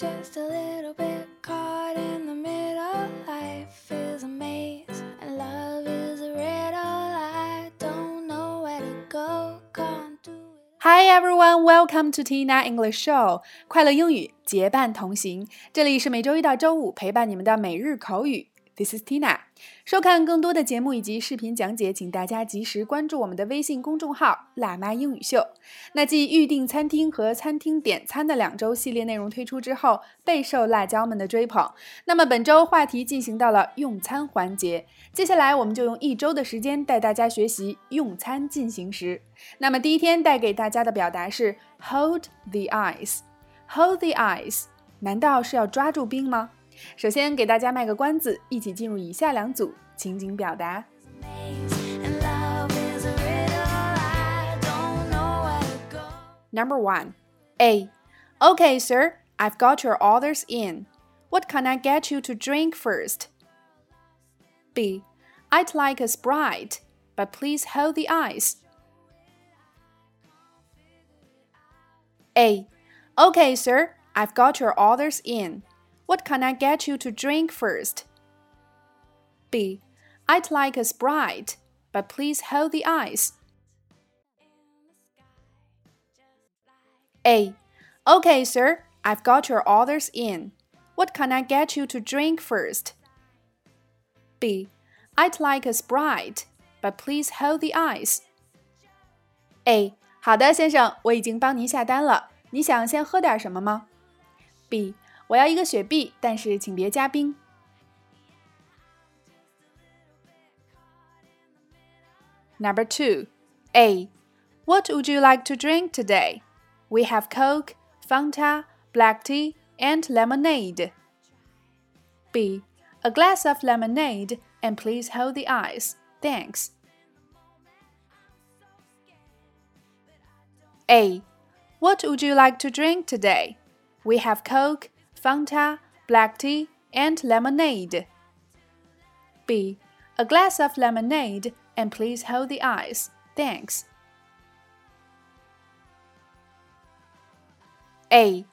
just a little bit caught in the middle. Life is a maze, and love is a riddle. I don't know where to go, can't do it. Hi everyone, welcome to Tina English Show，快乐英语结伴同行。这里是每周一到周五陪伴你们的每日口语。 This is Tina。收看更多的节目以及视频讲解，请大家及时关注我们的微信公众号“辣妈英语秀”。那继预订餐厅和餐厅点餐的两周系列内容推出之后，备受辣椒们的追捧。那么本周话题进行到了用餐环节，接下来我们就用一周的时间带大家学习用餐进行时。那么第一天带给大家的表达是 “hold the ice”。hold the ice，难道是要抓住冰吗？首先给大家卖个关子，一起进入以下两组情景表达。 Maze, and love is a riddle. I don't know where to go. Number one, A. Okay, sir, I've got your orders in. What can I get you to drink first? B. I'd like a Sprite, but please hold the ice. A. Okay, sir, I've got your orders in. What can I get you to drink first? B. I'd like a Sprite, but please hold the ice. A. Okay, sir, I've got your orders in. What can I get you to drink first? B. I'd like a Sprite, but please hold the ice. A. 好的，先生，我已经帮您下单了。你想先喝点什么吗？B. 我要一个雪碧，但是请别加冰。Number two, A. What would you like to drink today? We have Coke, Fanta, black tea, and lemonade. B. A glass of lemonade, and please hold the ice. Thanks. A. What would you like to drink today? We have Coke, Fanta, black tea, and lemonade. B. A glass of lemonade, and please hold the ice. Thanks. A.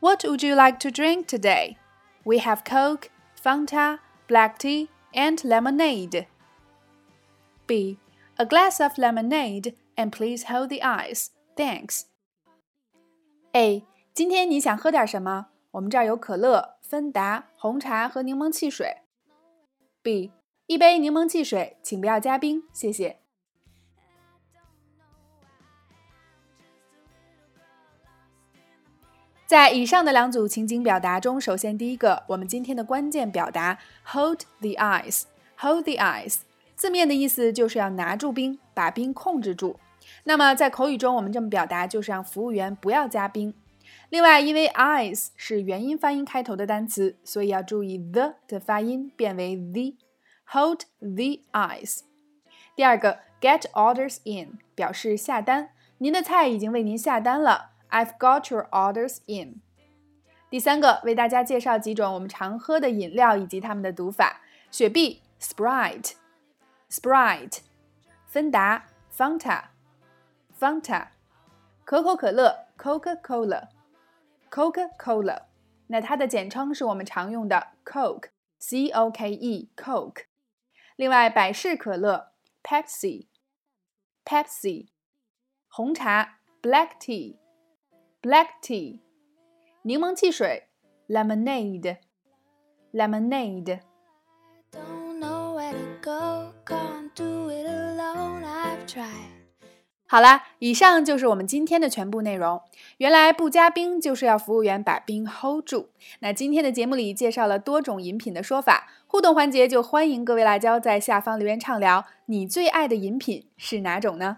What would you like to drink today? We have Coke, Fanta, black tea, and lemonade. B. A glass of lemonade, and please hold the ice. Thanks. A. 今天你想喝点什么？ 我们这儿有可乐、芬达、红茶和柠檬汽水。B. 一杯柠檬汽水，请不要加冰，谢谢。在以上的两组情景表达中，首先第一个，我们今天的关键表达 hold the ice。hold the ice 字面的意思就是要拿住冰，把冰控制住。那么在口语中，我们这么表达就是让服务员不要加冰。另外，因为 ice 是元音发音开头的单词，所以要注意 the 的发音变为 the。hold the ice。第二个，get orders in 表示下单，您的菜已经为您下单了。I've got your orders in。第三个，为大家介绍几种我们常喝的饮料以及它们的读法：雪碧 （Sprite），Sprite；芬达 （Fanta），Fanta；可口可乐 Coca-Cola （Coca-Cola），Coca-Cola。那它的简称是我们常用的 Coke，C-O-K-E，Coke。另外，百事可乐 （Pepsi），Pepsi；红茶 （Black Tea），Black Tea；柠檬汽水 （Lemonade），Lemonade。 Don't know where to go, can't do it alone. I've tried. 好啦，以上就是我们今天的全部内容。原来不加冰就是要服务员把冰 hold 住。那今天的节目里介绍了多种饮品的说法，互动环节就欢迎各位辣椒在下方留言畅聊，你最爱的饮品是哪种呢